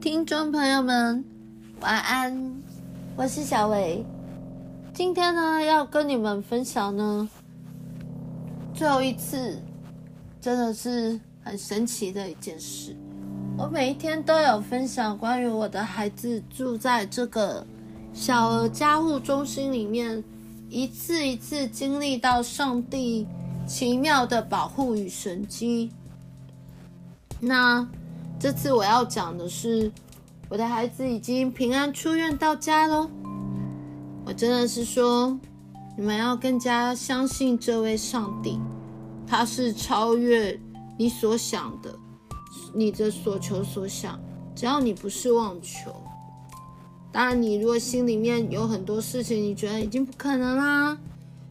听众朋友们，晚安！我是小伟。今天呢，要跟你们分享呢，最后一次，真的是很神奇的一件事。我每一天都有分享关于我的孩子住在这个小儿加护中心里面，一次一次经历到上帝奇妙的保护与神迹。那这次我要讲的是，我的孩子已经平安出院到家喽。我真的是说，你们要更加相信这位上帝，他是超越你所想的，你的所求所想，只要你不是妄求。当然，你如果心里面有很多事情，你觉得已经不可能啦，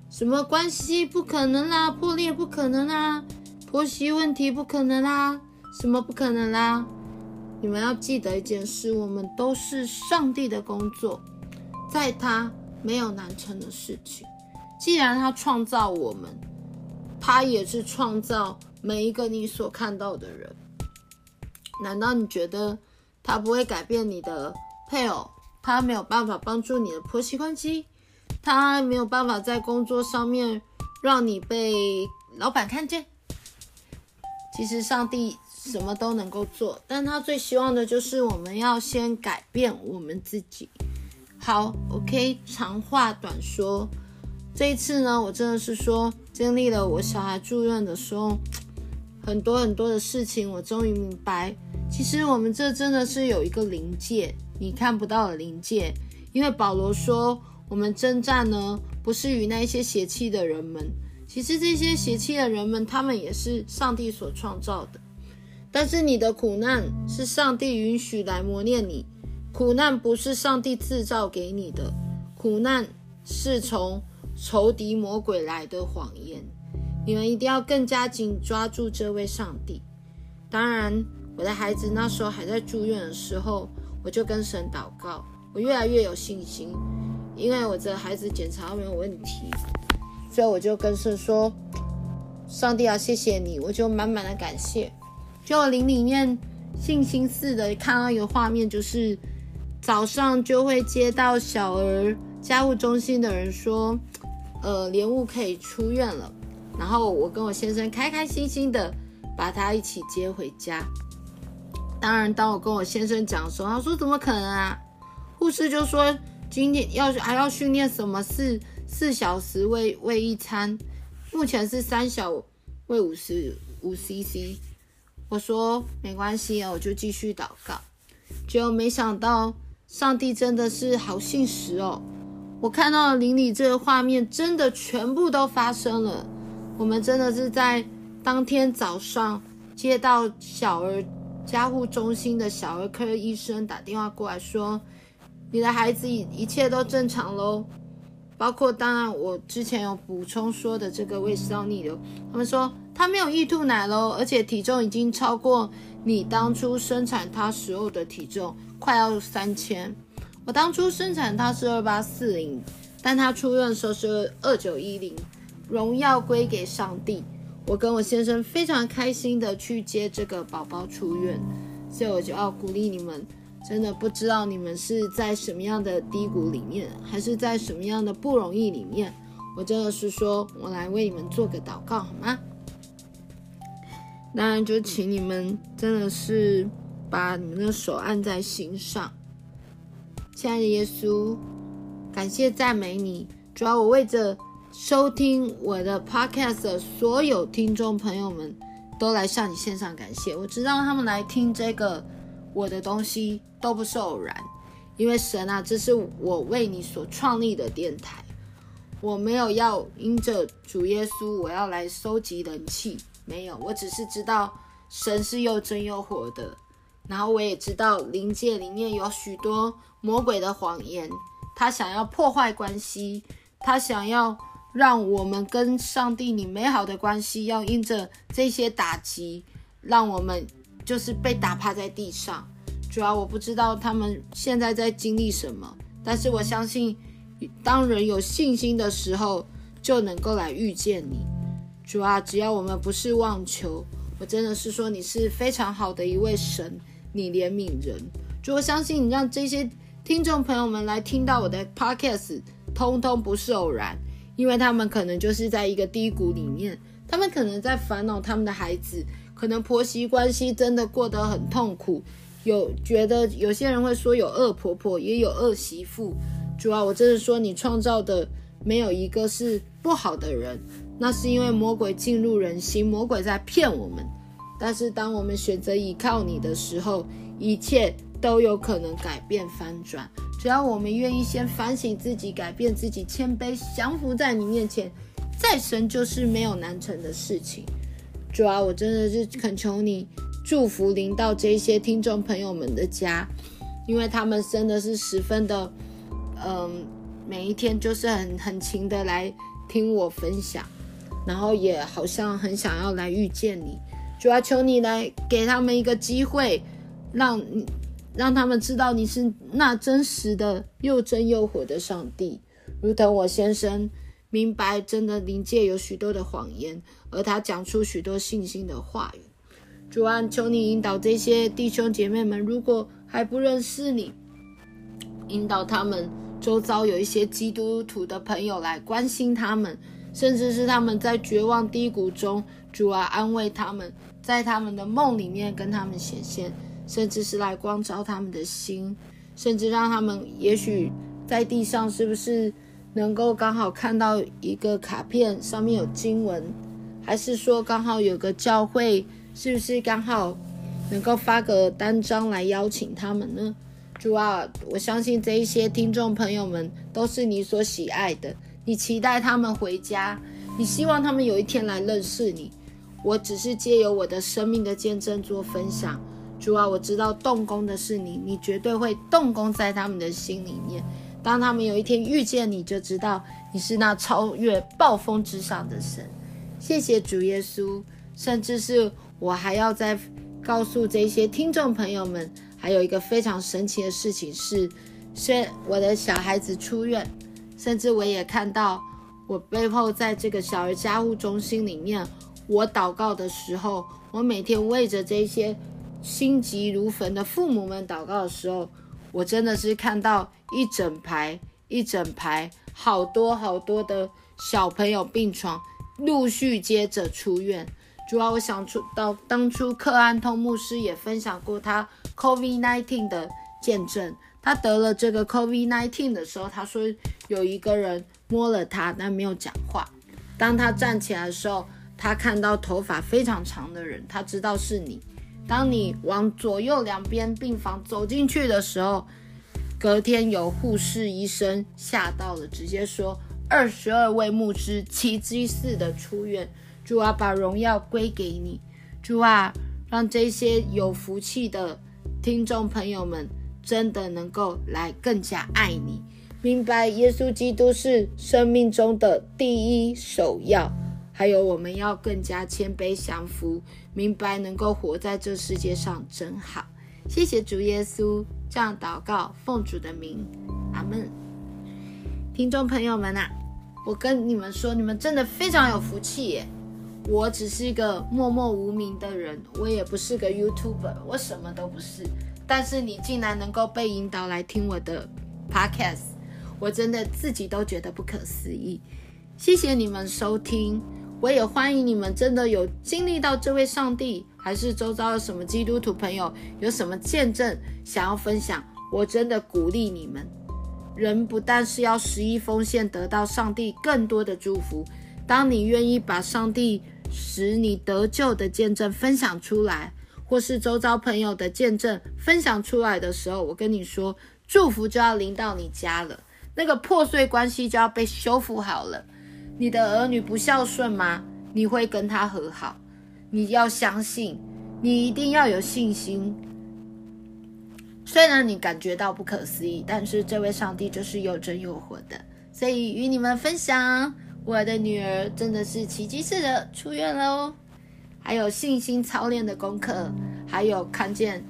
什么关系不可能啦，破裂不可能啦，婆媳问题不可能啦，什么不可能啦？你们要记得一件事，我们都是上帝的工作，在他。没有难成的事情。既然他创造我们，他也是创造每一个你所看到的人。难道你觉得他不会改变你的配偶？他没有办法帮助你的婆媳关系？他没有办法在工作上面让你被老板看见？其实上帝什么都能够做，但他最希望的就是我们要先改变我们自己。好，OK，长话短说，这一次呢，我真的是说，经历了我小孩住院的时候，很多很多的事情，我终于明白，其实我们这真的是有一个灵界，你看不到的灵界。因为保罗说，我们征战呢，不是与那些邪气的人们，其实这些邪气的人们，他们也是上帝所创造的，但是你的苦难是上帝允许来磨练你。苦难不是上帝制造给你的，苦难是从仇敌魔鬼来的谎言。你们一定要更加紧抓住这位上帝。当然，我的孩子那时候还在住院的时候，我就跟神祷告，我越来越有信心，因为我的孩子检查没有问题，所以我就跟神说：“上帝啊，谢谢你！”我就满满的感谢。就我灵里面信心似的看到一个画面，就是。早上就会接到小儿加护中心的人说，呃，莲雾可以出院了。然后我跟我先生开开心心的把他一起接回家。当然，当我跟我先生讲的时候，他说怎么可能啊？护士就说今天要还要训练什么四四小时喂喂一餐，目前是三小喂五十五 CC。我说没关系，我就继续祷告。结果没想到。上帝真的是好信实哦！我看到灵里这个画面，真的全部都发生了。我们真的是在当天早上接到小儿加护中心的小儿科医生打电话过来说，你的孩子一一切都正常喽，包括当然我之前有补充说的这个胃食道逆流，他们说他没有易吐奶喽，而且体重已经超过你当初生产他时候的体重。快要三千，我当初生产他是二八四零，但他出院的时候是二九一零，荣耀归给上帝。我跟我先生非常开心的去接这个宝宝出院，所以我就要鼓励你们，真的不知道你们是在什么样的低谷里面，还是在什么样的不容易里面，我真的是说我来为你们做个祷告好吗？当然就请你们真的是。把你们的手按在心上，亲爱的耶稣，感谢赞美你。主要我为着收听我的 podcast 的所有听众朋友们，都来向你献上感谢。我知道他们来听这个我的东西都不是偶然，因为神啊，这是我为你所创立的电台。我没有要因着主耶稣，我要来收集人气，没有，我只是知道神是又真又活的。然后我也知道灵界里面有许多魔鬼的谎言，他想要破坏关系，他想要让我们跟上帝你美好的关系，要因着这些打击，让我们就是被打趴在地上。主要我不知道他们现在在经历什么，但是我相信，当人有信心的时候，就能够来遇见你。主啊，只要我们不是妄求，我真的是说你是非常好的一位神。你怜悯人，主，我相信你让这些听众朋友们来听到我的 podcast，通通不是偶然，因为他们可能就是在一个低谷里面，他们可能在烦恼他们的孩子，可能婆媳关系真的过得很痛苦，有觉得有些人会说有恶婆婆，也有恶媳妇。主啊，我真是说你创造的没有一个是不好的人，那是因为魔鬼进入人心，魔鬼在骗我们。但是当我们选择依靠你的时候，一切。都有可能改变翻转，只要我们愿意先反省自己，改变自己，谦卑降服在你面前，再神就是没有难成的事情。主啊，我真的是恳求你祝福临到这些听众朋友们的家，因为他们真的是十分的，嗯，每一天就是很很勤的来听我分享，然后也好像很想要来遇见你。主啊，求你来给他们一个机会，让你。让他们知道你是那真实的又真又活的上帝，如同我先生明白，真的灵界有许多的谎言，而他讲出许多信心的话语。主啊，求你引导这些弟兄姐妹们，如果还不认识你，引导他们周遭有一些基督徒的朋友来关心他们，甚至是他们在绝望低谷中，主啊，安慰他们，在他们的梦里面跟他们显现。甚至是来光照他们的心，甚至让他们也许在地上是不是能够刚好看到一个卡片，上面有经文，还是说刚好有个教会，是不是刚好能够发个单张来邀请他们呢？主啊，我相信这一些听众朋友们都是你所喜爱的，你期待他们回家，你希望他们有一天来认识你。我只是借由我的生命的见证做分享。主啊，我知道动工的是你，你绝对会动工在他们的心里面。当他们有一天遇见你，就知道你是那超越暴风之上的神。谢谢主耶稣。甚至是我还要再告诉这些听众朋友们，还有一个非常神奇的事情是，是我的小孩子出院，甚至我也看到我背后在这个小儿加护中心里面，我祷告的时候，我每天为着这些。心急如焚的父母们祷告的时候，我真的是看到一整排一整排好多好多的小朋友病床陆续接着出院。主要我想出到当初克安通牧师也分享过他 COVID-19 的见证，他得了这个 COVID-19 的时候，他说有一个人摸了他，但没有讲话。当他站起来的时候，他看到头发非常长的人，他知道是你。当你往左右两边病房走进去的时候，隔天有护士医生吓到了，直接说二十二位牧师奇迹似的出院。主啊，把荣耀归给你。主啊，让这些有福气的听众朋友们真的能够来更加爱你，明白耶稣基督是生命中的第一首要。还有，我们要更加谦卑降服，明白能够活在这世界上真好。谢谢主耶稣，这样祷告，奉主的名，阿门。听众朋友们呐、我跟你们说，你们真的非常有福气耶！我只是一个默默无名的人，我也不是个 YouTuber，我什么都不是。但是你竟然能够被引导来听我的 Podcast，我真的自己都觉得不可思议。谢谢你们收听。我也欢迎你们，真的有经历到这位上帝，还是周遭的什么基督徒朋友有什么见证想要分享，我真的鼓励你们。人不但是要十一奉献，得到上帝更多的祝福。当你愿意把上帝使你得救的见证分享出来，或是周遭朋友的见证分享出来的时候，我跟你说，祝福就要临到你家了，那个破碎关系就要被修复好了。你的儿女不孝顺吗？你会跟他和好。你要相信，你一定要有信心。虽然你感觉到不可思议，但是这位上帝就是又真又活的。所以与你们分享，我的女儿真的是奇迹似的出院了哦。还有信心操练的功课，还有看见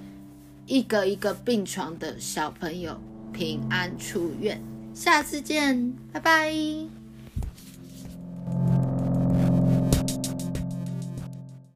一个一个病床的小朋友平安出院。下次见，拜拜。